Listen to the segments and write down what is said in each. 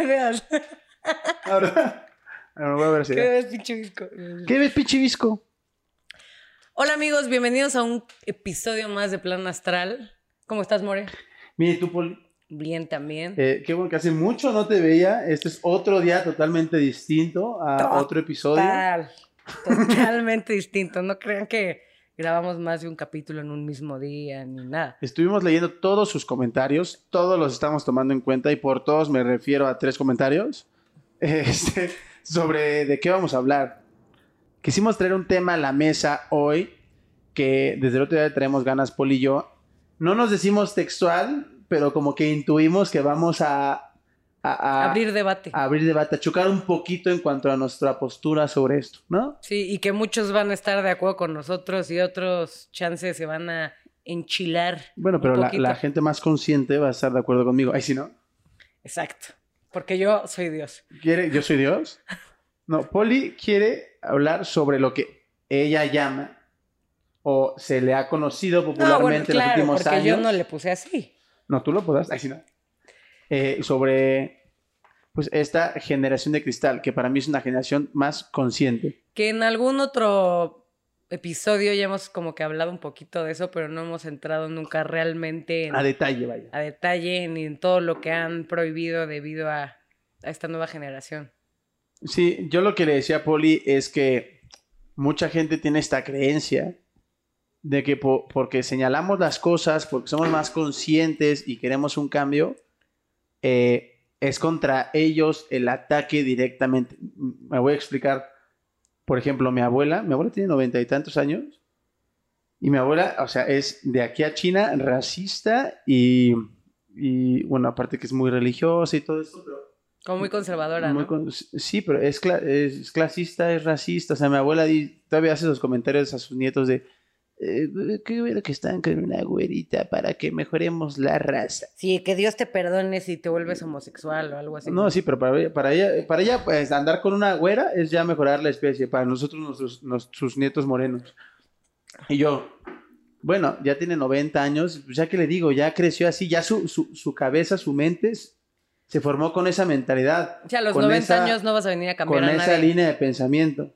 me veas. Ahora, ahora voy a ver si- ¿Qué ves, pinche visco? ¿Qué ves, pinche visco? Hola amigos, bienvenidos a un episodio más de Plan Astral. ¿Cómo estás, More? Mire, tú, Poli, Bien también. eh, qué bueno que hace mucho no te veía. Este es otro día totalmente distinto a Total. otro episodio. Total, totalmente distinto. No crean que grabamos más de un capítulo en un mismo día ni nada. Estuvimos leyendo todos sus comentarios, todos los estamos tomando en cuenta y por todos me refiero a tres comentarios este, sobre de qué vamos a hablar. Quisimos traer un tema a la mesa hoy que desde el otro día traemos ganas, Poli y yo. No nos decimos textual, pero como que intuimos que vamos a, a- a- Abrir debate. a abrir debate, a chocar un poquito en cuanto a nuestra postura sobre esto, ¿no? Sí, y que muchos van a estar de acuerdo con nosotros y otros chances se van a enchilar. Bueno, pero la, gente más consciente va a estar de acuerdo conmigo. Ay, si no. Exacto. Porque yo soy Dios. ¿Quiere? ¿Yo soy Dios? No, Polly quiere hablar sobre lo que ella llama o se le ha conocido No, popularmente bueno, en claro, los últimos porque años. yo no le puse así. No, tú lo podrás. Ay, si no. Eh, sobre pues esta generación de cristal, que para mí es una generación más consciente. Que en algún otro episodio ya hemos como que hablado un poquito de eso, pero no hemos entrado nunca realmente en, A detalle, vaya. a detalle ni en todo lo que han prohibido debido a, a esta nueva generación. Sí, yo lo que le decía a Poli es que mucha gente tiene esta creencia de que po- porque señalamos las cosas, porque somos más conscientes y queremos un cambio, eh, es contra ellos el ataque directamente. Me voy a explicar. Por ejemplo, mi abuela, mi abuela tiene noventa y tantos años, y mi abuela, o sea, es de aquí a China racista y, y bueno, aparte que es muy religiosa y todo esto, pero Como muy conservadora, muy ¿no? con- Sí, pero es, cla- es clasista, es racista. O sea, mi abuela todavía hace esos comentarios a sus nietos de eh, qué bueno que están con una güerita para que mejoremos la raza. Sí, que Dios te perdone si te vuelves homosexual o algo así. No, sí, pero para ella, para ella, para ella pues, andar con una güera es ya mejorar la especie. Para nosotros, nuestros, nos- sus nietos morenos. Y yo, bueno, ya tiene 90 años, pues ya que le digo, ya creció así, ya su, su, su cabeza, su mente se formó con esa mentalidad. O sea, a los con 90 esa- años no vas a venir a cambiar con a esa nadie. línea de pensamiento.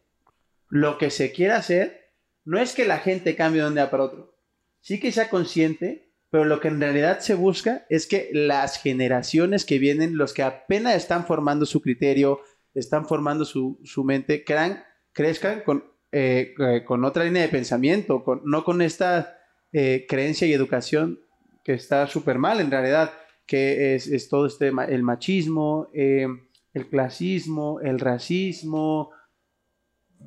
Lo que se quiere hacer no es que la gente cambie de un día para otro. Sí que sea consciente, pero lo que en realidad se busca es que las generaciones que vienen, los que apenas están formando su criterio, están formando su, su mente, crean, crezcan con, eh, eh, con otra línea de pensamiento, con, no con esta eh, creencia y educación que está súper mal en realidad, que es, es todo este, el machismo, el clasismo, el racismo,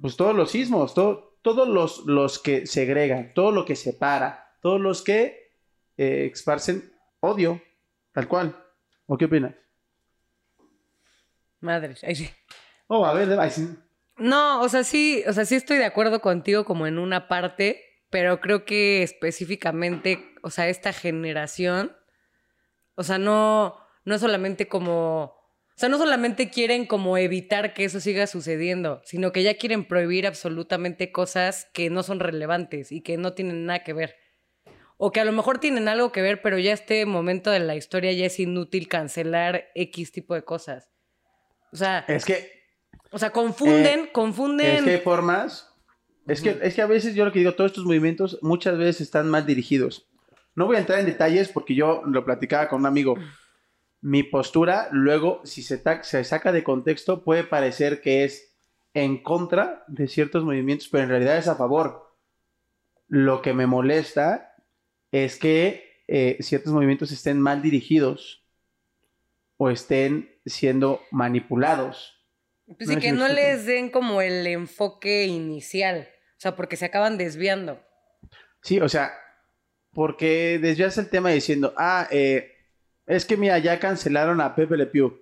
pues todos los sismos, todo- todos los, los que segregan, todo lo que separa, todos los que eh, esparcen odio, tal cual. ¿O qué opinas? Madre. ay, sí. Oh, a ver, ay, sí. No, o sea, sí, o sea, sí estoy de acuerdo contigo como en una parte, pero creo que específicamente, o sea, esta generación, o sea, no, no solamente como, o sea, no solamente quieren como evitar que eso siga sucediendo, sino que ya quieren prohibir absolutamente cosas que no son relevantes y que no tienen nada que ver. O que a lo mejor tienen algo que ver, pero ya este momento de la historia ya es inútil cancelar X tipo de cosas. O sea, Es que, o sea, confunden, Eh, confunden. es que hay formas. Es que, es que a veces yo lo que digo, todos estos movimientos muchas veces están mal dirigidos. No voy a entrar en detalles porque yo lo platicaba con un amigo. Mi postura, luego, si se, saca de contexto, puede parecer que es en contra de ciertos movimientos, pero en realidad es a favor. Lo que me molesta es que eh, ciertos movimientos estén mal dirigidos o estén siendo manipulados. Pues No sí, sé que no les den como el enfoque inicial. O sea, porque se acaban desviando. Sí, o sea, porque desvías el tema diciendo, ah, eh, es que mira, ya cancelaron a Pepe Le Pew.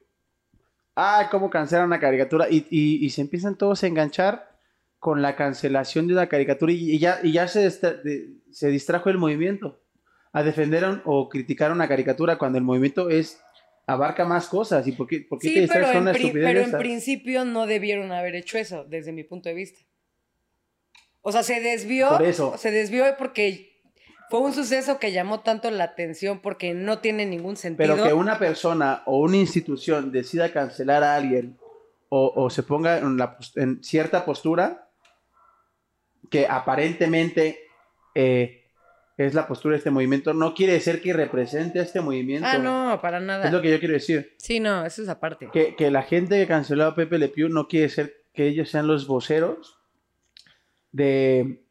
Ah, cómo cancelaron una caricatura. Y, y- y se empiezan todos a enganchar con la cancelación de una caricatura y, y ya, y ya se, de- se distrajo el movimiento a defender un- o criticar una caricatura cuando el movimiento es abarca más cosas. ¿Y por qué, por qué te distraes con en, una estupidez pero en principio no debieron haber hecho eso, desde mi punto de vista. O sea, se desvió. Por eso. Se desvió porque fue un suceso que llamó tanto la atención porque no tiene ningún sentido. Pero que una persona o una institución decida cancelar a alguien o, o se ponga en, la en cierta postura que aparentemente eh, es la postura de este movimiento, no quiere decir que represente a este movimiento. Ah, no, para nada. Es lo que yo quiero decir. Sí, no, eso es aparte. Que, que la gente que canceló a Pepe Le Pew no quiere ser que ellos sean los voceros de.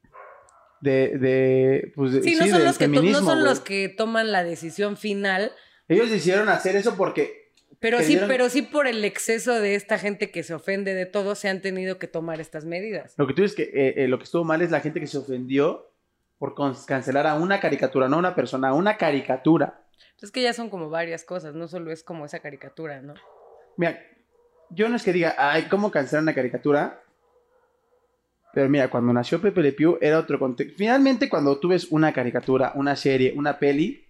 De. de, pues de- Sí, no sí, son, los que, no son los que toman la decisión final, Ellos decidieron hacer eso porque. pero sí, dieron- pero sí por el exceso de esta gente que se ofende de todo, se han tenido que tomar estas medidas. Lo que tú dices que eh, eh, lo que estuvo mal es la gente que se ofendió por cancelar a una caricatura, no a una persona, a una caricatura. Es que ya son como varias cosas, no solo es como esa caricatura, ¿no? Mira, yo no es que diga, ay, ¿cómo cancelar una caricatura? Pero mira, cuando nació Pepe Le Pew era otro contexto. Finalmente, cuando tú ves una caricatura, una serie, una peli,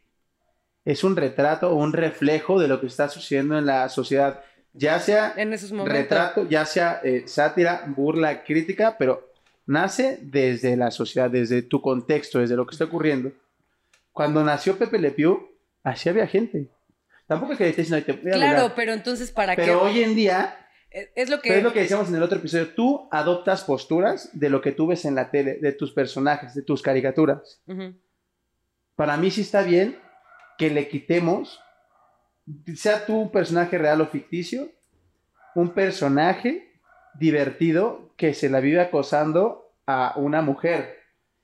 es un retrato o un reflejo de lo que está sucediendo en la sociedad. Ya sea En esos retrato, ya sea eh, sátira, burla, crítica, pero nace desde la sociedad, desde tu contexto, desde lo que está ocurriendo. Cuando nació Pepe Le Pew, así había gente. Tampoco es que esté diciendo, "Ay, te voy a Claro, violar". pero entonces para pero qué hoy en día, es lo que pero es lo que decíamos en el otro episodio, tú adoptas posturas de lo que tú ves en la tele, de tus personajes, de tus caricaturas. Para mí sí está bien que le quitemos, sea tú un personaje real o ficticio, un personaje divertido que se la vive acosando a una mujer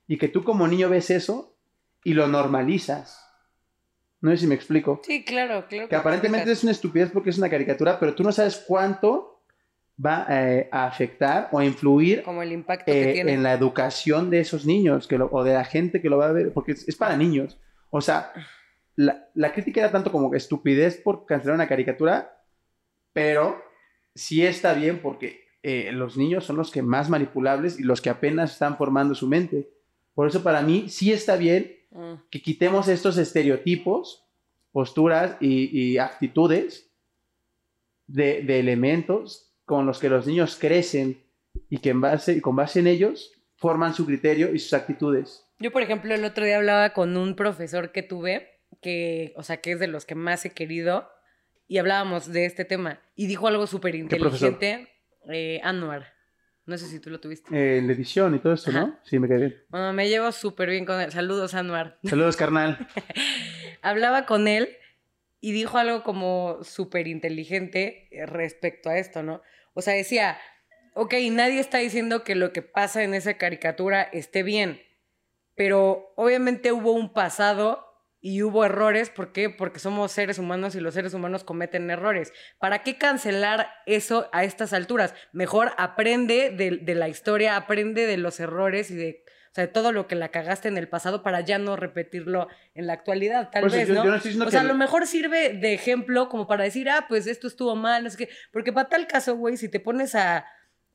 y que tú como niño ves eso y lo normalizas. No sé si me explico. Sí, claro, claro. Que aparentemente es una estupidez porque es una caricatura, pero tú no sabes cuánto va eh, a afectar o a influir como el impacto que eh, tiene. en la educación de esos niños que lo- o de la gente que lo va a ver, porque es, es para niños. O sea, la, la crítica era tanto como estupidez por cancelar una caricatura, pero sí está bien porque eh, los niños son los que más manipulables y los que apenas están formando su mente. Por eso para mí sí está bien Mm. que quitemos estos estereotipos, posturas y, y actitudes de, de elementos con los que los niños crecen y que en base, con base en ellos forman su criterio y sus actitudes. Yo, por ejemplo, el otro día hablaba con un profesor que tuve, que, o sea, que es de los que más he querido, y hablábamos de este tema. Y dijo algo súper inteligente, eh, Anwar. No sé si tú lo tuviste. Eh, en la edición y todo esto, ¿no? Ajá. Sí, me quedé bien. Bueno, me llevo súper bien con él. Saludos, Anwar. Saludos, carnal. Hablaba con él y dijo algo como súper inteligente eh, respecto a esto, ¿no? O sea, decía, ok, nadie está diciendo que lo que pasa en esa caricatura esté bien, pero obviamente hubo un pasado y hubo errores, ¿por qué? Porque somos seres humanos y los seres humanos cometen errores. ¿Para qué cancelar eso a estas alturas? Mejor aprende de, de la historia, aprende de los errores y de, o sea, de todo lo que la cagaste en el pasado para ya no repetirlo en la actualidad, tal Por eso vez, yo- ¿no? yo no estoy diciendo o sea, a lo mejor sirve de ejemplo como para decir, ah, pues esto estuvo mal, no sé qué. Porque para tal caso, güey, si te pones a,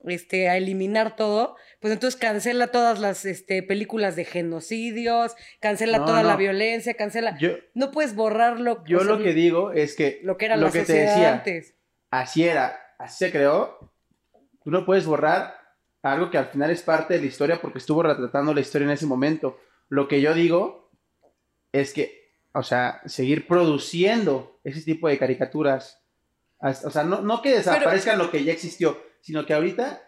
este, a eliminar todo, pues entonces cancela todas las este, películas de genocidios, cancela No, toda la violencia, cancela... Yo, No puedes borrarlo. yo o sea, lo que digo es que lo que era lo la que te decía, antes. así era, así se creó. Tú no puedes borrar algo que al final es parte de la historia porque estuvo retratando la historia en ese momento. Lo que yo digo es que, o sea, seguir produciendo ese tipo de caricaturas. As- O sea, no, no que desaparezcan lo que ya existió, sino que ahorita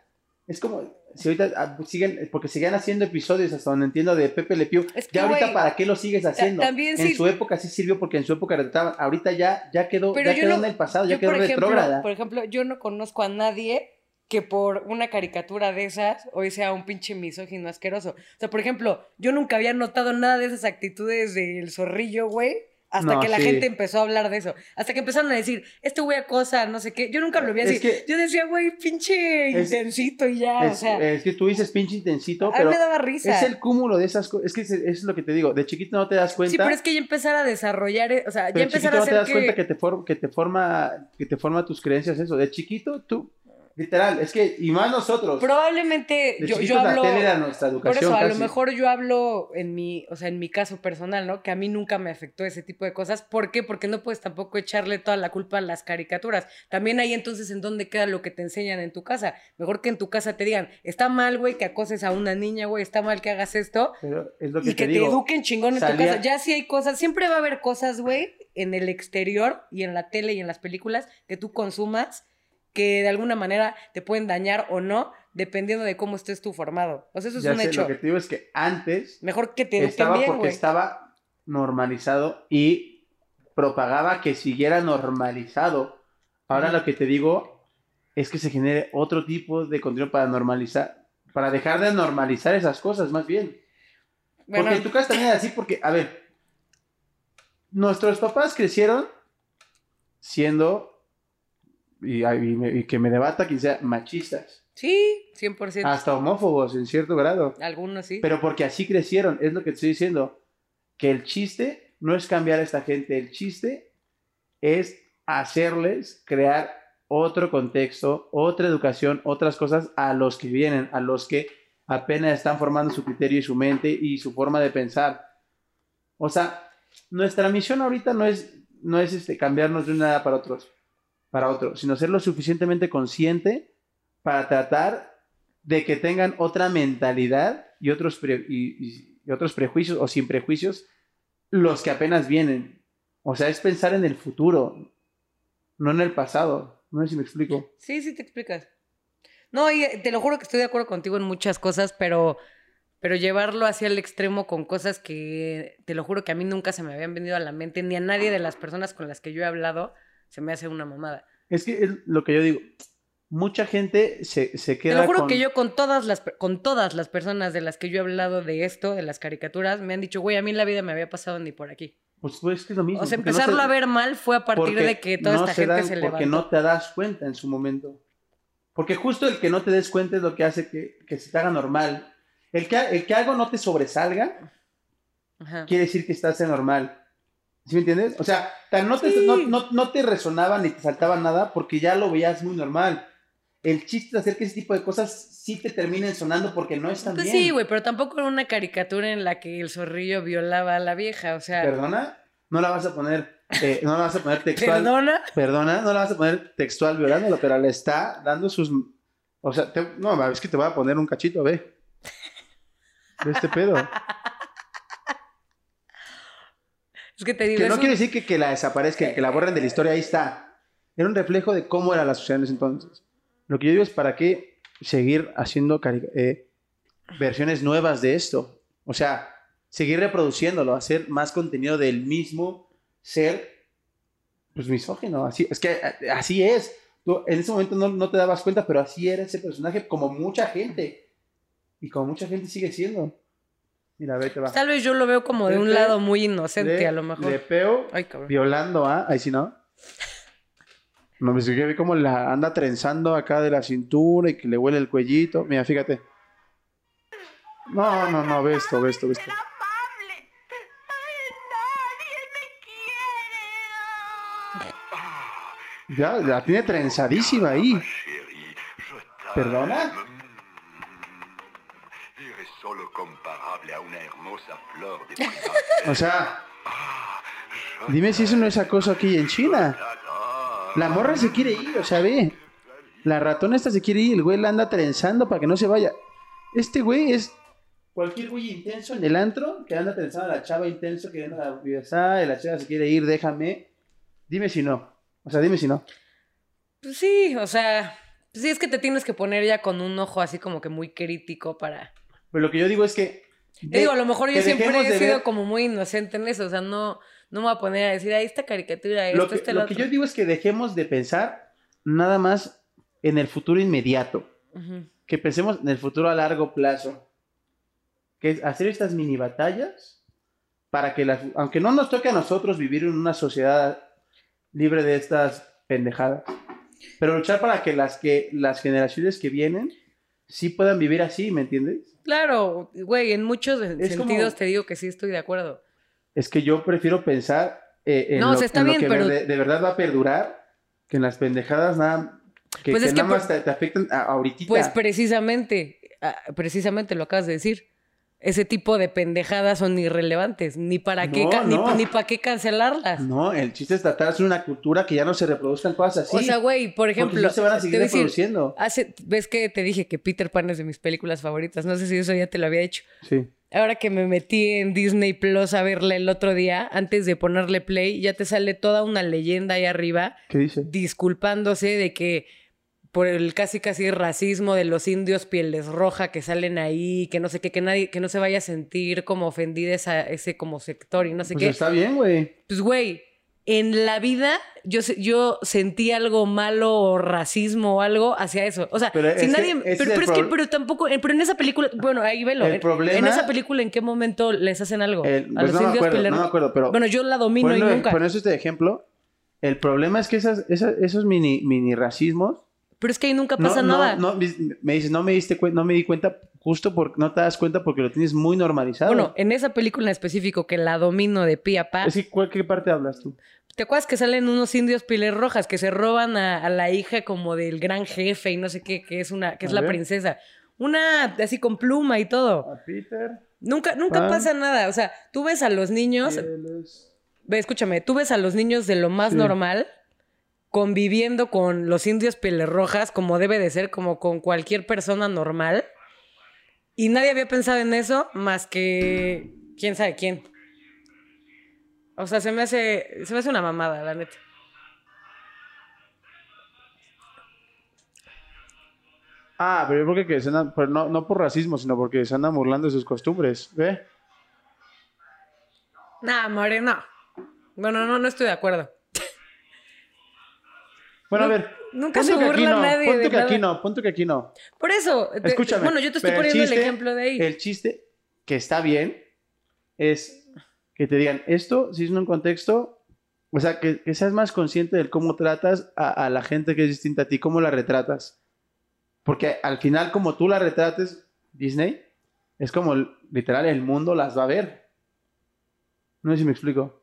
es como, si ahorita ah, siguen, porque siguen haciendo episodios hasta donde entiendo de Pepe Le Pew, Es que, ya ahorita güey, para qué lo sigues haciendo. también en su época sí sirvió porque en su época retrataban, ahorita ya, ya quedó, Pero ya quedó no- en el pasado, ya quedó retrógrada. por ejemplo, yo no conozco a nadie que por una caricatura de esas hoy sea un pinche misógino asqueroso. O sea, por ejemplo, yo nunca había notado nada de esas actitudes del zorrillo, güey. Hasta No, que la sí. gente empezó a hablar de eso. Hasta que empezaron a decir, este güey acosa, no sé qué. Yo nunca lo vi Es así. que- yo decía, güey, pinche Es- intensito y ya. Es, o sea, es que tú dices pinche intensito, a mí pero me daba risa. es el cúmulo de esas cosas. Es que es, lo que te digo. De chiquito no te das cuenta. Sí, pero es que ya empezar a desarrollar, eh, o sea, ya pero de empezar chiquito a no te hacer das que... cuenta que te, for- que, te forma, que te forma tus creencias eso. De chiquito tú Literal, es que, y más nosotros. Probablemente yo, yo la hablo. era nuestra Por eso, a lo mejor yo hablo en mi, o sea, en mi caso personal, ¿no? Que a mí nunca me afectó ese tipo de cosas. ¿Por qué? Porque no puedes tampoco echarle toda la culpa a las caricaturas. También ahí entonces en dónde queda lo que te enseñan en tu casa. Mejor que en tu casa te digan, está mal, güey, que acoses a una niña, güey, está mal que hagas esto. Pero es lo que Y que te te, digo. eduquen chingón en tu casa. Ya sí hay cosas, siempre va a haber cosas, güey, en el exterior y en la tele y en las películas que tú consumas que de alguna manera te pueden dañar o no, dependiendo de cómo estés tú formado. O sea, eso es ya un sé, hecho. Lo que te digo es que antes Mejor que te estaba bien, porque estaba normalizado y propagaba que siguiera normalizado. Ahora lo que te digo es que se genere otro tipo de contenido para normalizar, para dejar de normalizar esas cosas, más bien. Bueno, Porque en tu casa también es así, porque, a ver, nuestros papás crecieron siendo, y, y y que me debata quien sea, machistas, sí, 100%. hasta homófobos en cierto grado. Algunos sí. Pero porque así crecieron, es lo que te estoy diciendo. Que el chiste no es cambiar a esta gente, el chiste es hacerles crear otro contexto, otra educación, otras cosas a los que vienen, a los que apenas están formando su criterio y su mente y su forma de pensar. O sea, nuestra misión ahorita no es, no es este, cambiarnos de una edad para otros, para otro, sino ser lo suficientemente consciente para tratar de que tengan otra mentalidad y otros, y otros prejuicios o sin prejuicios los que apenas vienen. O sea, es pensar en el futuro, no en el pasado. No sé si me explico. Sí, sí te explicas. No, y eh, te lo juro que estoy de acuerdo contigo en muchas cosas, pero, pero llevarlo hacia el extremo con cosas que te lo juro que a mí nunca se me habían venido a la mente, ni a nadie de las personas con las que yo he hablado, se me hace una mamada. Es que es lo que yo digo. Mucha gente se, se Te queda lo juro con- que yo con todas las con todas las personas de las que yo he hablado de esto, de las caricaturas, me han dicho, güey, a mí la vida me había pasado ni por aquí. Pues, pues, es que es lo mismo. O sea, porque no empezarlo se- a ver mal fue a partir porque de que toda no esta se gente dan- se Porque levantó. no te das cuenta en su momento. Porque justo el que no te des cuenta es lo que hace que, que se te haga normal. El que, el que algo no te sobresalga Ajá. quiere decir que estás en normal. ¿Sí me entiendes? O sea, tan no, te, Sí. no, no- no te resonaba ni te saltaba nada porque ya lo veías muy normal. El chiste de hacer que ese tipo de cosas sí te terminen sonando porque no están Pues bien. sí, güey, pero tampoco era una caricatura en la que el zorrillo violaba a la vieja, o sea, ¿Perdona? No la vas a poner, eh, no la vas a poner textual. perdona. Perdona, no la vas a poner textual violándolo, pero le está dando sus. O sea, te- no, es que te voy a poner un cachito, ve. De este pedo. Es que te digo, Que es no quiere decir que, que la desaparezca, que la borren de la historia, ahí está. Era un reflejo de cómo era la sociedad en ese entonces. Lo que yo digo es para qué seguir haciendo eh, versiones nuevas de esto. O sea, seguir reproduciéndolo, hacer más contenido del mismo ser, pues misógino. Así, es que eh, así es. Tú en ese momento no, no te dabas cuenta, pero así era ese personaje, como mucha gente. Y como mucha gente sigue siendo. Mira, vete, va. Tal vez yo lo veo como de un Vete lado muy inocente, Le- a lo mejor. Le peo Ay, cabrón. violando a. Ahí sí, ¿no? No, me que vi como la anda trenzando acá de la cintura y que le huele el cuellito. Mira, fíjate. No, no, no, ve esto, ve esto, ve esto. amable. Nadie me quiere. Ya, la tiene trenzadísima ahí. ¿Perdona? A una hermosa flor de. O sea, dime si eso no es acoso aquí en China. La morra se quiere ir, o sea, ve. La ratona esta se quiere ir, el güey la anda trenzando para que no se vaya. Este güey es cualquier güey intenso en el antro que anda trenzando a la chava intenso que anda a la y la chava se quiere ir, déjame. Dime si no. O sea, dime si no. Pues sí, o sea, pues sí es que te tienes que poner ya con un ojo así como que muy crítico para... Pero lo que yo digo es que. Te digo, a lo mejor yo siempre he de sido ver- como muy inocente en eso, o sea, no, no me voy a poner a decir, ahí esta caricatura, esto, Lo que, este, lo lo que yo digo es que dejemos de pensar nada más en el futuro inmediato. Ujú. Que pensemos en el futuro a largo plazo. Que es hacer estas mini batallas para que las. Aunque no nos toque a nosotros vivir en una sociedad libre de estas pendejadas. Pero luchar para que las, que las generaciones que vienen sí puedan vivir así, ¿me entiendes? Claro, güey, en muchos Es sentidos como- te digo que sí estoy de acuerdo. Es que yo prefiero pensar eh, en, No, lo, sea, está en lo bien, que pero- de, de verdad va a perdurar que en las pendejadas nada Que, Pues que es que nada más te, te afectan a- ahorita. Pues precisamente, precisamente lo acabas de decir. Ese tipo de pendejadas son irrelevantes. Ni para qué, No, ni, para qué cancelarlas. No, el chiste es tratar de hacer una cultura que ya no se reproduzcan cosas así. O sea, güey, por ejemplo, se van a seguir decir, reproduciendo. hace, ves que te dije que Peter Pan es de mis películas favoritas. No sé si eso ya te lo había dicho. Sí. Ahora que me metí en Disney Plus a verla el otro día, antes de ponerle play, ya te sale toda una leyenda ahí arriba ¿Qué dice? disculpándose de que por el casi casi racismo de los indios pieles roja que salen ahí, que no sé qué, que nadie, que no se vaya a sentir como ofendida esa, ese como sector y no sé Pues qué. está bien, güey. Pues güey, en la vida yo, yo sentí algo malo o racismo o algo hacia eso. O sea, Pero si nadie. pero, pero es que, pero tampoco. eh, Pero en esa película. Bueno, ahí velo. El en, problema- en esa película, ¿en qué momento les hacen algo? El- a pues los no me indios acuerdo, pieles no me acuerdo, pero Bueno, yo la domino y Ponlo- nunca. Con eso este ejemplo, el problema es que esas, esas- esos mini, mini racismos. Pero es que ahí nunca pasa no, nada. no, me dices, no me diste no me di cuenta justo porque no te das cuenta porque lo tienes muy normalizado. Bueno, en esa película en específico que la domino de pie a pa, es que ¿cuál, ¿qué parte hablas tú? ¿te acuerdas que salen unos indios piles rojas que se roban a, a la hija como del gran jefe y no sé qué, que es una, que es A la ver. princesa? Una así con pluma y todo. A Peter. Nunca, nunca Pan. pasa nada. O sea, tú ves a los niños, ve, escúchame, tú ves a los niños de lo más Sí. normal conviviendo con los indios pieles rojas como debe de ser, como con cualquier persona normal. Y nadie había pensado en eso más que quién sabe quién. O sea, se me hace, se me hace una mamada, la neta. Ah, pero yo creo que se andan, pero no, no por racismo, sino porque se andan burlando de sus costumbres. ¿Ve? Nah, more, no. Bueno, no, no estoy de acuerdo. Bueno, a Nu- ver. nunca se aquí burla no, nadie de que aquí nada. no, pon tú que aquí no. Por eso, te- Escúchame. bueno, yo te estoy poniendo el chiste- ejemplo de ahí. El chiste que está bien es que te digan esto, si es en un contexto, o sea, que, que seas más consciente de cómo tratas a, a la gente que es distinta a ti, cómo la retratas. Porque al final, como tú la retrates, Disney, es como literal el mundo las va a ver. No sé si me explico.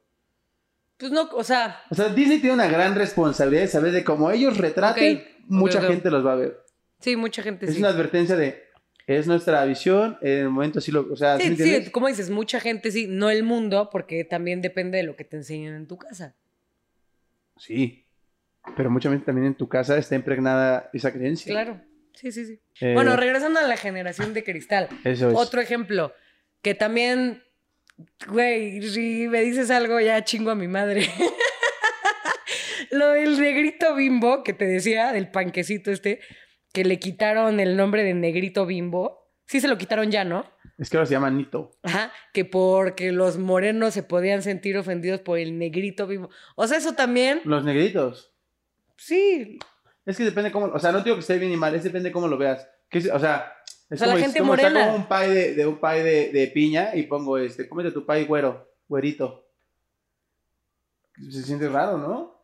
Pues no, o sea, O sea, Disney tiene una gran responsabilidad de saber de cómo ellos retraten, mucha gente los va a ver. sí, mucha gente Es sí. una advertencia de, es nuestra visión, en el momento así lo, o sea, ¿sí Sí, sí, como dices, mucha gente sí, no el mundo, porque también depende de lo que te enseñen en tu casa. Sí. Pero mucha gente también en tu casa está impregnada esa creencia. Claro, sí, sí, sí. Eh, Bueno, regresando a la generación de cristal. Eso es. Otro ejemplo, que también, güey, si me dices algo ya chingo a mi madre. Lo del negrito bimbo que te decía, del panquecito este, que le quitaron el nombre de negrito bimbo. Sí se lo quitaron ya, ¿no? Es que ahora se llama Nito. Ajá, que porque los morenos se podían sentir ofendidos por el negrito bimbo. O sea, eso también, Los negritos. sí. Es que depende cómo, o sea, no digo que esté bien ni mal, es depende cómo lo veas. Que o sea, es O sea, la como, gente es como morena. como un pie de, de un pie de, de piña y pongo este, cómete tu pie güero, güerito. Se siente raro, ¿no?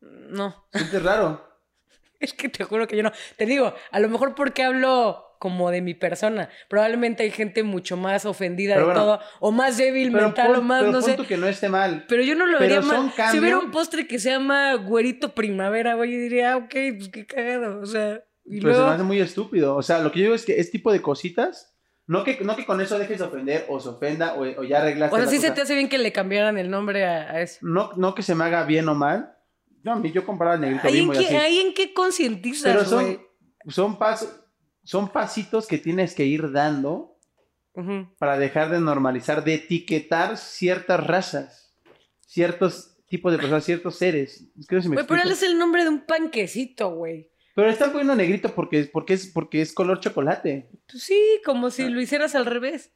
No, Se siente raro. es que te juro que yo no. Te digo, a lo mejor porque hablo como de mi persona. Probablemente hay gente mucho más ofendida Pero de bueno, todo, o más débil mental, pon- o más, pero no sé. que no esté mal. Pero yo no lo pero vería mal. Si cambios- hubiera un postre que se llama güerito primavera, güey, yo diría, ah, ok, pues qué cagado. O sea, y Pero se me hace muy estúpido. O sea, lo que yo digo es que este tipo de cositas, no que, no que con eso dejes de ofender o se ofenda o, o ya arreglaste O sea, sí se cosa. te hace bien que le cambiaran el nombre a, a eso. no, no que se me haga bien o mal. No, a mí yo comparaba el negrito ¿Ahí en, qué, ahí en qué concientizas, Pero son, son pasos, son pasitos que tienes que ir dando para dejar de normalizar, de etiquetar ciertas razas, ciertos tipos de personas, ciertos seres. Es que no sé si me Güey, pero él es el nombre de un panquecito, güey. Pero están poniendo negrito porque, porque, es, porque es color chocolate. Pues sí, como si lo hicieras al revés.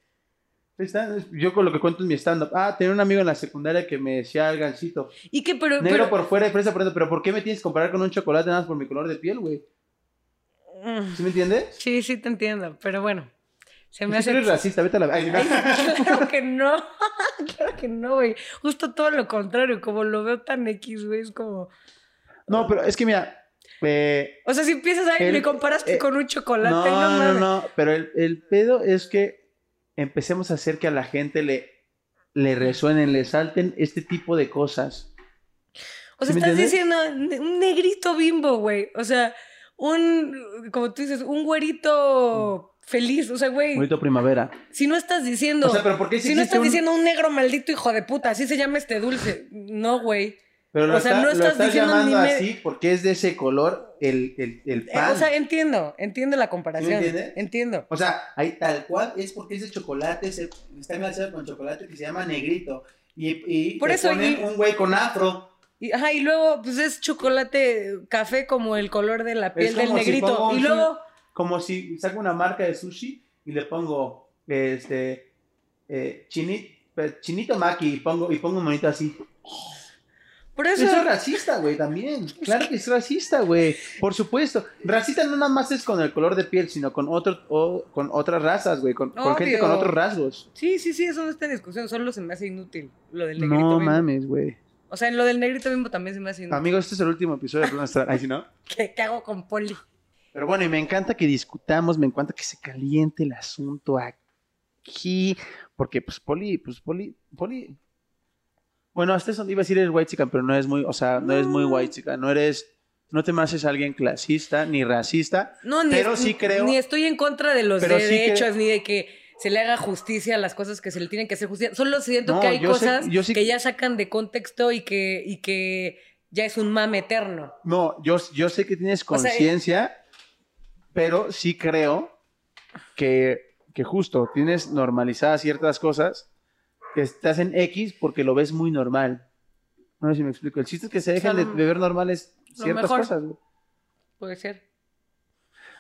Está, Yo con lo que cuento en mi stand-up. Ah, tenía un amigo en la secundaria que me decía el gancito. ¿Y qué? Pero, Negro pero- por fuera y fresa por dentro. Pero ¿por qué me tienes que comparar con un chocolate nada más por mi color de piel, güey? Mm, ¿Sí me entiendes? Sí, sí te entiendo, pero bueno. Se me hace... eres racista, vete a la... Ay, Ay, claro que no. claro que no, güey. Justo todo lo contrario. Como lo veo tan X, güey. Es como... No, pero es que mira... eh, O sea, si empiezas a... Me comparaste eh, con un chocolate. no, No, no, no, pero el, el pedo es que empecemos a hacer que a la gente le, le resuenen, le salten este tipo de cosas. O sea, ¿Sí me estás diciendo un negrito bimbo, güey. O sea, un, como tú dices, un güerito feliz. O sea, güey, Bonito primavera. si no estás diciendo. O sea, pero ¿por qué si si no estás un- diciendo un negro maldito hijo de puta, así se llama este dulce. No, güey. Pero lo, O sea, está- no lo estás estás diciendo llamando ni me- así porque es de ese color el, el, el Eh, pan. O sea, entiendo, entiendo la comparación. entiendes? Entiendo. O sea, ahí tal cual es porque es de chocolate, se- está enlazado con chocolate que se llama negrito. Y, y Por eso, ponen y- un güey con afro. Y, ajá, y luego, pues es chocolate café como el color de la piel del si negrito. pongo y luego, Como si saco una marca de sushi y le pongo este eh, chini- pues, chinito maki y pongo, y pongo un monito así. Por eso. Eso es racista, güey, también. Claro que es racista, güey. Por supuesto. Racista no nada más es con el color de piel, sino con otro, o- con otras razas, güey. Con, con gente con otros rasgos. Sí, sí, sí, eso no está en discusión. Solo se me hace inútil lo del negrito. No bimbo. mames, güey. O sea, en lo del negrito bimbo también se me hace inútil. Amigos, este es el último episodio de Astral. Ay, ¿sí no? ¿Qué, qué hago con Poli? Pero bueno, y me encanta que discutamos, me encanta que se caliente el asunto aquí. Porque, pues, Poli, pues, Poli, Poli. Bueno, hasta eso iba a decir eres white chica, pero no es muy, o sea, no eres muy white chica. No eres, no te me haces alguien clasista ni racista. No, ni, Pero es- sí creo- ni estoy en contra de los sí derechos, que- ni de que se le haga justicia a las cosas que se le tienen que hacer justicia. Solo siento No, que hay sé- cosas sí- que ya sacan de contexto y que, y que ya es un mame eterno. No, yo, yo sé que tienes O sea, conciencia, pero sí creo que, que justo tienes normalizadas ciertas cosas que estás en X porque lo ves muy normal. No sé si me explico. El chiste es que se dejen sea, de, de ver normales ciertas cosas. güey. Puede ser.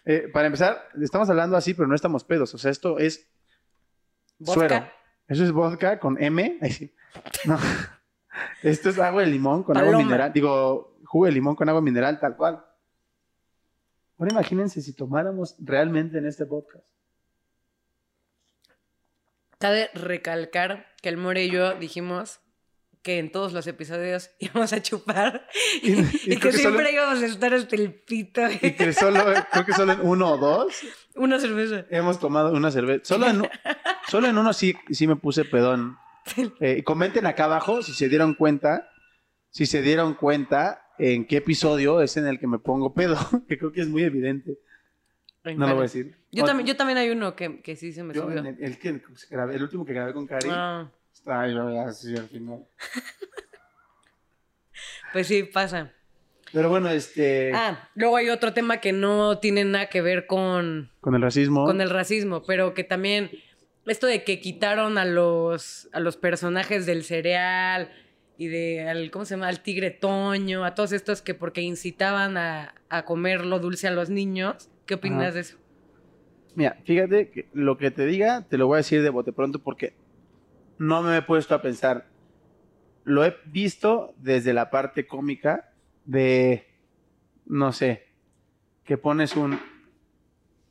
Eh, para empezar, estamos hablando así, pero no estamos pedos. O sea, esto es Vodka. suero. Eso es vodka con M. Ay, sí. No. Esto es agua de limón con agua mineral. Digo, jugo de limón con agua mineral, tal cual. Ahora imagínense si tomáramos realmente en este podcast. Cabe recalcar que el More y yo dijimos que en todos los episodios íbamos a chupar y, que solo- siempre íbamos a estar hasta el pito. Y que solo, creo que solo en uno o dos Una cerveza. hemos tomado una cerveza. Solo en, solo en uno sí, sí me puse pedón. Eh, comenten acá abajo si se dieron cuenta, si se dieron cuenta en qué episodio es en el que me pongo pedo, que creo que es muy evidente. No lo voy a decir. Yo O- también, yo también hay uno que, que sí se me yo subió. el, el que grabé- el último que grabé con Cari. Ah, Ay, yo ya, sí, al final. pues sí, pasa. Pero bueno, este. Ah, luego hay otro tema que no tiene nada que ver con, con el racismo. con el racismo, pero que también esto de que quitaron a los, a los personajes del cereal y de al, ¿cómo se llama? al tigre Toño, a todos estos que porque incitaban a, a comer lo dulce a los niños. ¿Qué opinas Ajá. de eso? Mira, fíjate que lo que te diga, te lo voy a decir de bote pronto porque no me he puesto a pensar. Lo he visto desde la parte cómica de, no sé, que pones un,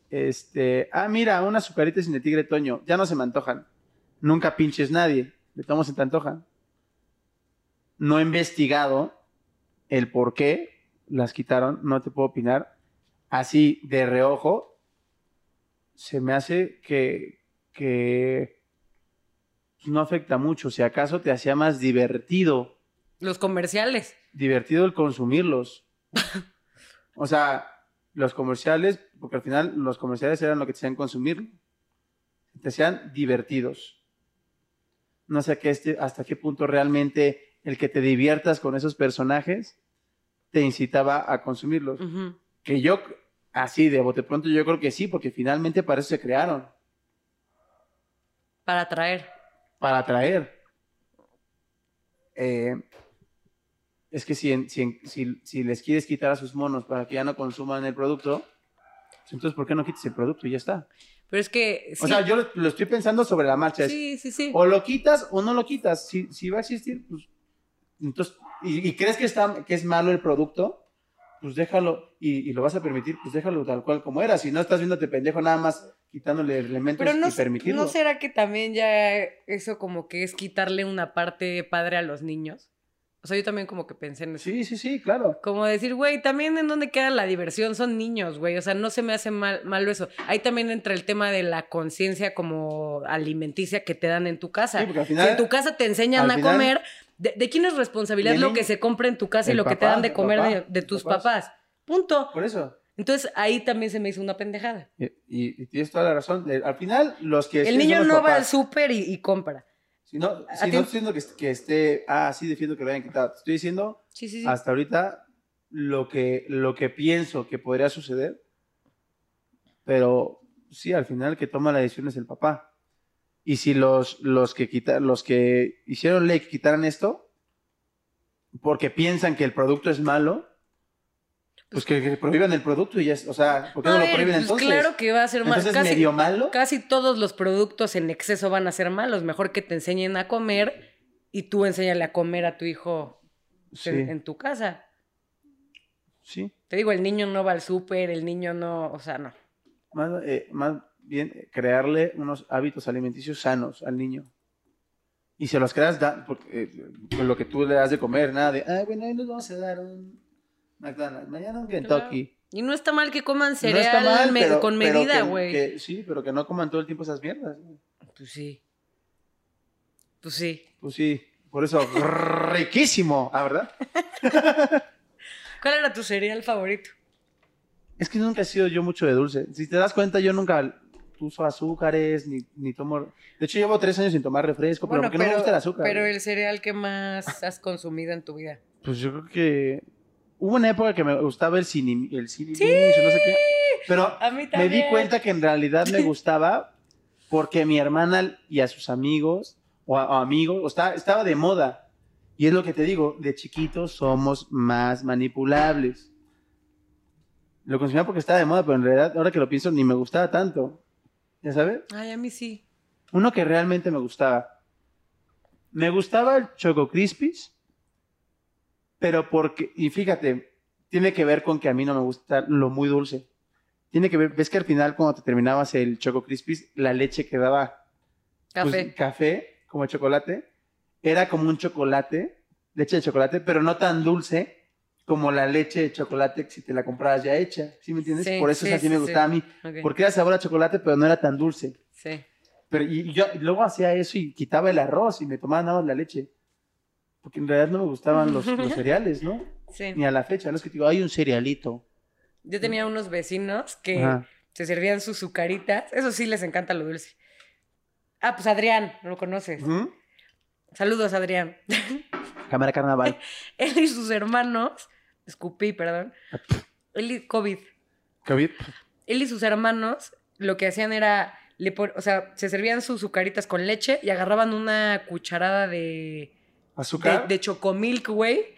este, ah, mira, unas azucaritas sin el tigre Toño, ya no se me antojan. Nunca pinches nadie, de cómo se te antojan. No he investigado el por qué las quitaron, no te puedo opinar. Así de reojo, se me hace que, que no afecta mucho. Si acaso te hacía más divertido, Los comerciales. divertido el consumirlos. o sea, los comerciales, porque al final los comerciales eran lo que te hacían consumir, te hacían divertidos. No sé qué este, hasta qué punto realmente el que te diviertas con esos personajes te incitaba a consumirlos. Ujú. Que yo, así de bote pronto, yo creo que sí, porque finalmente para eso se crearon, Para atraer. para atraer. Eh, es que si, si, si, si les quieres quitar a sus monos para que ya no consuman el producto, pues entonces ¿por qué no quites el producto y ya está? Pero es que. O sí. sea, yo lo, lo estoy pensando sobre la marcha. Sí, sí, sí. O lo quitas o no lo quitas. Si, si va a existir, pues. Entonces, y, y crees que, está, que es malo el producto, pues déjalo. Y, y lo vas a permitir, pues déjalo tal cual como era. Si no estás viéndote pendejo nada más quitándole elementos Pero no, y permitirlo. ¿no será que también ya eso como que es quitarle una parte padre a los niños? O sea, yo también como que pensé en eso. Sí, sí, sí, claro. Como decir, güey, también en dónde queda la diversión, son niños, güey. O sea, no se me hace mal, malo eso. Ahí también entra el tema de la conciencia como alimenticia que te dan en tu casa. Sí, porque al si final- en tu casa te enseñan a final- comer, ¿de, de quién es responsabilidad lo que se compra en tu casa y lo que te dan de comer papá, de, tus papás. papás? Punto. Por eso. Entonces ahí también se me hizo una pendejada. Y, y- y tienes toda la razón. Al final, los que... El niño no va al súper y, y compra. Si no, ¿A si no estoy diciendo que, est- que esté... Ah, sí, defiendo que lo hayan quitado. Estoy diciendo Sí, sí, sí. hasta ahorita lo que, lo que pienso que podría suceder. Pero sí, al final el que toma la decisión es el papá. Y si los, los, que, quita, los que hicieron ley quitaran esto, porque piensan que el producto es malo, pues que, que prohíban el producto y ya o sea, ¿por qué no lo prohíben pues entonces? claro que va a ser más. Casi, medio malo. casi todos los productos en exceso van a ser malos. Mejor que te enseñen a comer y tú enséñale a comer a tu hijo Sí, en, en tu casa. sí. Te digo, el niño no va al súper, el niño no, o sea, no. Más, eh, más bien crearle unos hábitos alimenticios sanos al niño. Y se los creas da- porque, eh, con lo que tú le das de comer, nada de, ay, bueno, hoy nos vamos a dar un McDonald's, mañana un Kentucky. Y no está mal que coman cereal está mal, me- pero- con medida, güey. Sí, pero que no coman todo el tiempo esas mierdas. Pues sí. Pues sí. Pues sí, por eso, riquísimo, ¿ah, verdad? ¿Cuál era tu cereal favorito? Es que nunca he sido yo mucho de dulce. Si te das cuenta, yo nunca uso azúcares, ni, ni tomo... De hecho, llevo tres años sin tomar refresco, pero porque no me gusta el azúcar. pero el cereal que más has consumido en tu vida. Pues yo creo que hubo una época que me gustaba el cine, el cine, no sé qué. Pero A mí me di cuenta que en realidad me gustaba porque mi hermana y a sus amigos o, a- o amigos o está- estaba de moda. Y es lo que te digo, de chiquitos somos más manipulables. Lo consumía porque estaba de moda, pero en realidad, ahora que lo pienso, ni me gustaba tanto. ¿Ya sabes? Ay, a mí sí. Uno que realmente me gustaba. Me gustaba el Choco Crispies, pero porque, y fíjate, tiene que ver con que a mí no me gusta lo muy dulce. Tiene que ver, ves que al final cuando te terminabas el Choco Crispies, la leche quedaba pues, Café. café, como chocolate. Era como un chocolate, leche de chocolate, pero no tan dulce como la leche de chocolate si te la comprabas ya hecha. ¿Sí me entiendes? Sí, Por eso sí, así sí, me gustaba a mí. Porque era sabor a chocolate, pero no era tan dulce. Sí. Pero y yo y luego hacía eso y quitaba el arroz y me tomaba nada más la leche. Porque en realidad no me gustaban los, los cereales, ¿no? Sí. Ni a la fecha. No es que digo, hay un cerealito. Yo tenía unos vecinos que Ajá. se servían sus sucaritas. Eso sí les encanta lo dulce. Ah, pues Adrián, ¿no lo conoces? Saludos, Adrián. Cámara carnaval. Él y sus hermanos, escupí, perdón. Él y COVID. COVID. Él y sus hermanos lo que hacían era, le pon- o sea, se servían sus sucaritas con leche y agarraban una cucharada de, de, Azúcar. de chocomilk, güey,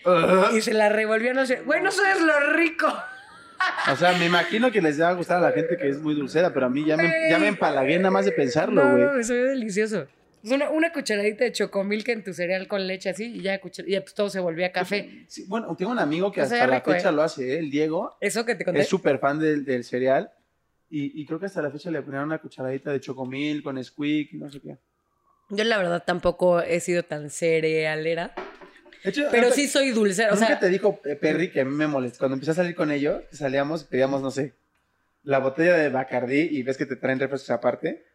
y se la revolvían. Güey, no sabes lo rico. O sea, me imagino que les va a gustar a la gente que es muy dulcera, pero a mí ya me, ya me empalagué nada más de pensarlo, No, güey. no, sabe delicioso. Es una, una cucharadita de chocomilk en tu cereal con leche así y ya, y pues todo se volvía café. Sí, bueno, tengo un amigo que O sea, hasta la rico, fecha ¿eh? lo hace, ¿eh? el Diego. Eso que te conté. Es súper fan del, del cereal. Y, y creo que hasta la fecha le ponían una cucharadita de chocomil con squeak y no sé qué. Yo la verdad tampoco he sido tan cerealera, hecho, pero sí soy dulcera. O sea, te dijo eh, Perry que a mí me molesta. Cuando empecé a salir con ellos, salíamos, pedíamos, no sé, la botella de Bacardí y ves que te traen refrescos aparte.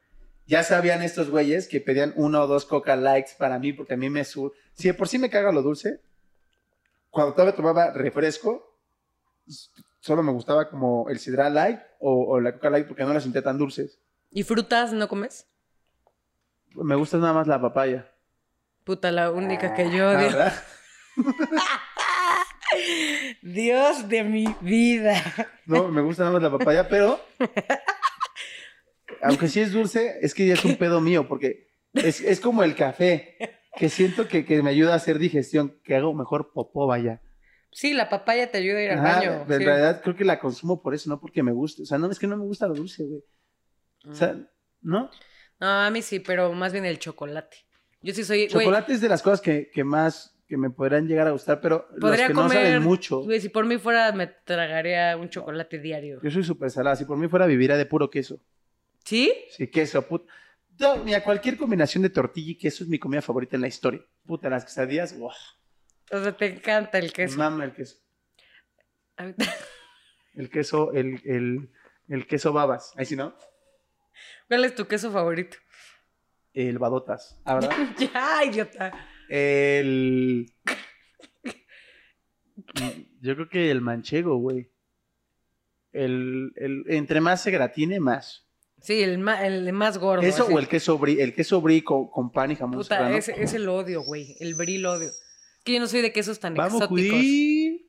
Ya sabían estos güeyes que pedían uno o dos Coca Lights para mí, porque a mí me su... Si de por sí me caga lo dulce, cuando todavía tomaba refresco, solo me gustaba como el Sidra Light o, o la Coca Light porque no las sentía tan dulces. ¿y frutas no comes? Me gusta nada más la papaya. Puta, la única que yo Ah, odio. Dios de mi vida. No, me gusta nada más la papaya, pero aunque sí es dulce, es que ya es un pedo mío, porque es, es como el café, que siento que, que me ayuda a hacer digestión, que hago mejor popó, vaya. Sí, la papaya te ayuda a ir al Ajá, baño. En sí. realidad creo que la consumo por eso, no porque me guste. O sea, no, es que no me gusta lo dulce, güey. O sea, ¿no? No, a mí sí, pero más bien el chocolate. Yo sí soy. güey, Chocolate es de las cosas que, que más que me podrán llegar a gustar, pero los podría que no saben mucho. Güey, si por mí fuera, me tragaría un chocolate diario. Yo soy súper salada. Si por mí fuera, viviría de puro queso. ¿Sí? Sí, queso, puta. No, mira, cualquier combinación de tortilla y queso es mi comida favorita en la historia. Puta, las quesadillas, wow. O sea, te encanta el queso. Mama el queso. El queso, el, el, el queso babas. Ahí sí, ¿no? ¿Cuál es tu queso favorito? El badotas. ¿Ah, verdad? ya, idiota. El. Yo creo que el manchego, güey. El, el- entre más se gratine, más. Sí, el, ma- el de más gordo. Eso así. o el queso brie, el queso brie con, con pan y jamón Puta, serrano. ese lo odio, güey. El brie lo odio. Que yo no soy de quesos tan Vamos, exóticos. Judí.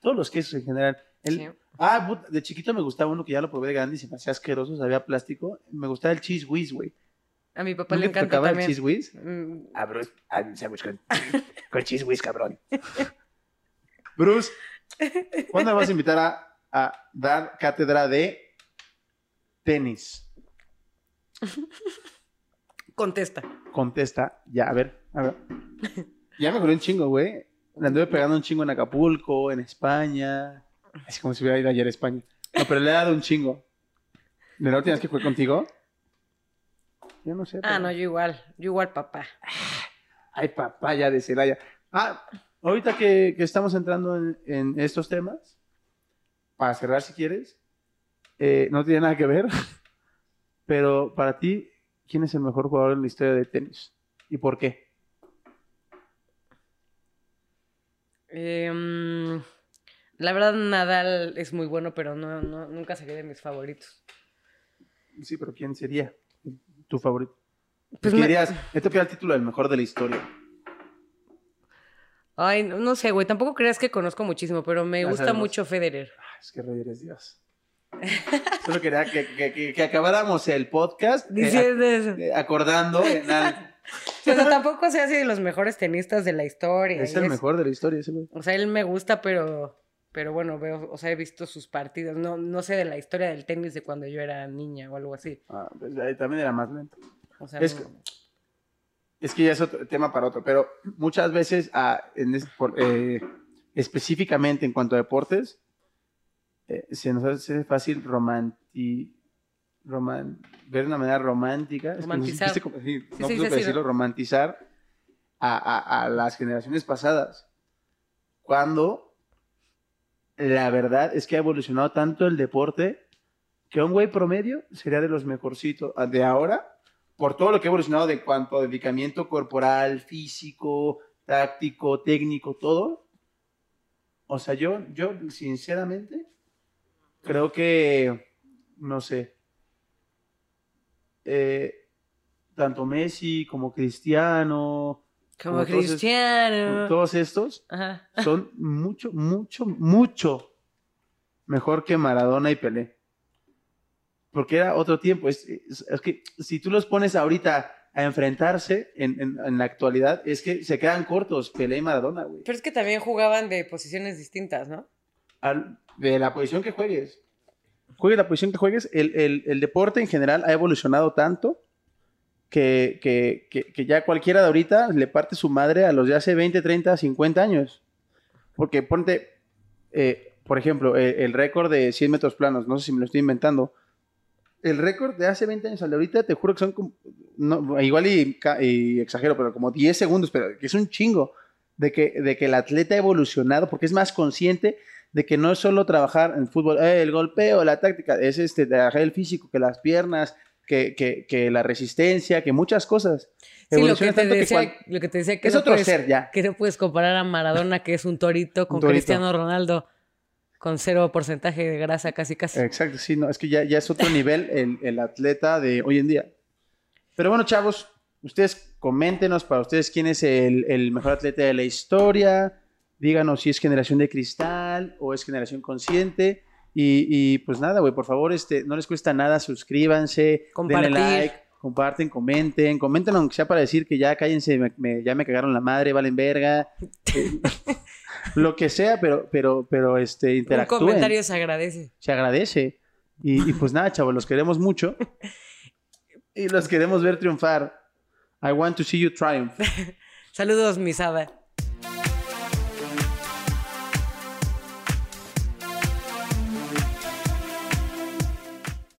Todos los quesos en general. El- Sí. Ah, puta, de chiquito me gustaba uno que ya lo probé de grande y se me hacía asqueroso, sabía plástico. Me gustaba el cheese whiz, güey. A mi papá ¿No le encanta tocaba el también. cheese whiz? Mm, Ah, Bruce, ah, un sándwich con, con cheese whiz, cabrón. Bruce, ¿cuándo me vas a invitar a, a dar cátedra de tenis? Contesta. Contesta, ya, a ver, a ver. Ya un chingo, güey. Le anduve pegando un chingo en Acapulco, en España. Es como si hubiera ido ayer a España. No, pero le he dado un chingo. ¿De la última vez que jugué contigo? Yo no sé. Ah, pero- no, yo igual. Yo igual, papá. Ay, papaya de Celaya. Ah, ahorita que, que estamos entrando en, en estos temas, para cerrar si quieres, eh, no tiene nada que ver, pero para ti, ¿quién es el mejor jugador en la historia de tenis? ¿Y por qué? Em, la verdad, Nadal es muy bueno, pero no, no, nunca sería de mis favoritos. Sí, pero ¿quién sería tu favorito? Pues ¿Qué me- dirías? Esto queda el título del mejor de la historia. Ay, no, no sé, güey. Tampoco creas que conozco muchísimo, pero me Ya gusta sabemos. mucho Federer. Ah, es que Roger eres Dios. Solo quería que, que- que- que acabáramos el podcast eh, eso. eh, acordando en algo. O sea, tampoco sea así de los mejores tenistas de la historia. Es el mejor de la historia ese güey. O sea, él me gusta, pero, pero bueno, veo, o sea, he visto sus partidos. No, no sé de la historia del tenis de cuando yo era niña o algo así. Ah, pues, ahí también era más lento. O sea, Es no- que- Es que ya es otro tema para otro, pero muchas veces, ah, en por- eh, específicamente en cuanto a deportes, eh, se nos hace fácil romanti, roman, ver de una manera romántica. es que no Romantizar. ¿viste cómo- sí, no sí, sí, decirlo, romantizar a, a- a las generaciones pasadas. Cuando la verdad es que ha evolucionado tanto el deporte que un güey promedio sería de los mejorcitos ah, de ahora por todo lo que ha evolucionado de cuanto a dedicamiento corporal, físico, táctico, técnico, todo. O sea, yo, yo sinceramente creo que, no sé, eh, tanto Messi como Cristiano, como como todos es- Cristiano. todos estos Ajá. son mucho, mucho, mucho mejor que Maradona y Pelé. Porque era otro tiempo. Es, es- es que si tú los pones ahorita a enfrentarse en, en- en la actualidad, es que se quedan cortos Pelé y Maradona, güey. Pero es que también jugaban de posiciones distintas, ¿no? Al- De la posición que juegues. Juegue la posición que juegues. El, el- el deporte en general ha evolucionado tanto que, que- que- que ya cualquiera de ahorita le parte su madre a los de hace 20, 30, 50 años. Porque ponte, eh, por ejemplo, el, el récord de 100 metros planos, no sé si me lo estoy inventando. El récord de hace 20 años al de ahorita, te juro que son como, no, igual y, y exagero, pero como 10 segundos, pero que es un chingo de que, de que el atleta ha evolucionado porque es más consciente de que no es solo trabajar en fútbol, eh, el golpeo, la táctica, es este, trabajar el físico, que las piernas, que, que, que la resistencia, que muchas cosas. Sí, lo que, te tanto que decía, cual- lo que te decía que es no otro puedes- ser ya. que no puedes comparar a Maradona, que es un torito, con torito. Cristiano Ronaldo, con cero porcentaje de grasa casi casi. Exacto, sí, no, es que ya, ya es otro nivel el, el atleta de hoy en día. Pero bueno, chavos, ustedes coméntenos para ustedes quién es el, el mejor atleta de la historia. Díganos si es generación de cristal o es generación consciente. Y, y, pues nada, güey, por favor, este, no les cuesta nada, suscríbanse, Compartir. denle like, comparten, comenten, comenten aunque sea para decir que ya cállense, me- me- ya me cagaron la madre, valen verga. Eh, lo que sea, pero, pero, pero este, un interactúen comentario se agradece. se agradece. Y, y pues nada, chavos, los queremos mucho. Y los queremos ver triunfar. I want to see you triumph. Saludos, misada.